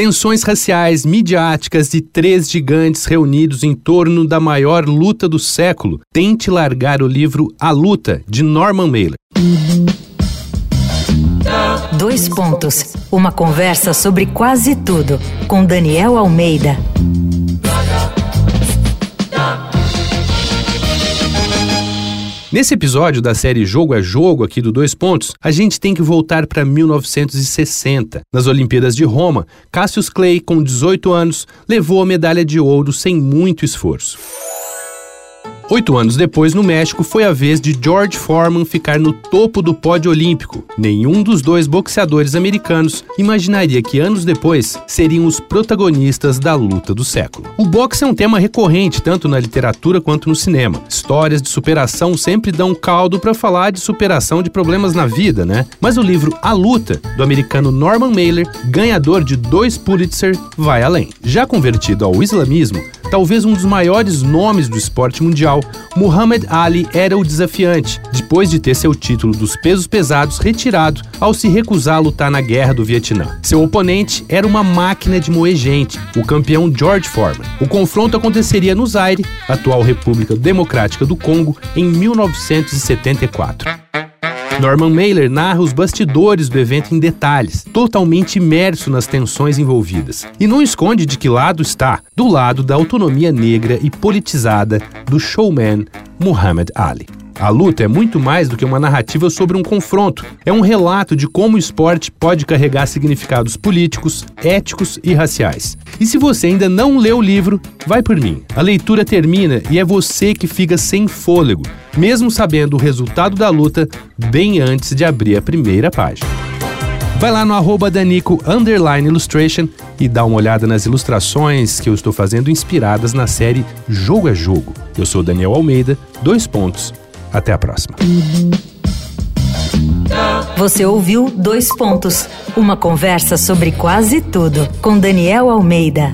Tensões raciais, midiáticas e três gigantes reunidos em torno da maior luta do século. Tente largar o livro A Luta, de Norman Mailer. Dois pontos. Uma conversa sobre quase tudo com Daniel Almeida. Nesse episódio da série Jogo a Jogo, aqui do Dois Pontos, a gente tem que voltar para 1960. Nas Olimpíadas de Roma, Cassius Clay, com 18 anos, levou a medalha de ouro sem muito esforço. Oito anos depois, no México, foi a vez de George Foreman ficar no topo do pódio olímpico. Nenhum dos dois boxeadores americanos imaginaria que anos depois seriam os protagonistas da luta do século. O boxe é um tema recorrente tanto na literatura quanto no cinema. Histórias de superação sempre dão caldo para falar de superação de problemas na vida, né? Mas o livro A Luta, do americano Norman Mailer, ganhador de dois Pulitzer, vai além. Já convertido ao islamismo, talvez um dos maiores nomes do esporte mundial, Muhammad Ali era o desafiante, depois de ter seu título dos pesos pesados retirado ao se recusar a lutar na guerra do Vietnã. Seu oponente era uma máquina de moer gente, o campeão George Foreman. O confronto aconteceria no Zaire, atual República Democrática do Congo, em 1974. Norman Mailer narra os bastidores do evento em detalhes, totalmente imerso nas tensões envolvidas. E não esconde de que lado está, do lado da autonomia negra e politizada do showman Muhammad Ali. A luta é muito mais do que uma narrativa sobre um confronto. É um relato de como o esporte pode carregar significados políticos, éticos e raciais. E se você ainda não leu o livro, vai por mim. A leitura termina e é você que fica sem fôlego, mesmo sabendo o resultado da luta bem antes de abrir a primeira página. Vai lá no arroba Danico Illustration e dá uma olhada nas ilustrações que eu estou fazendo inspiradas na série Jogo a Jogo. Eu sou Daniel Almeida, dois pontos, até a próxima. Você ouviu Dois Pontos uma conversa sobre quase tudo com Daniel Almeida.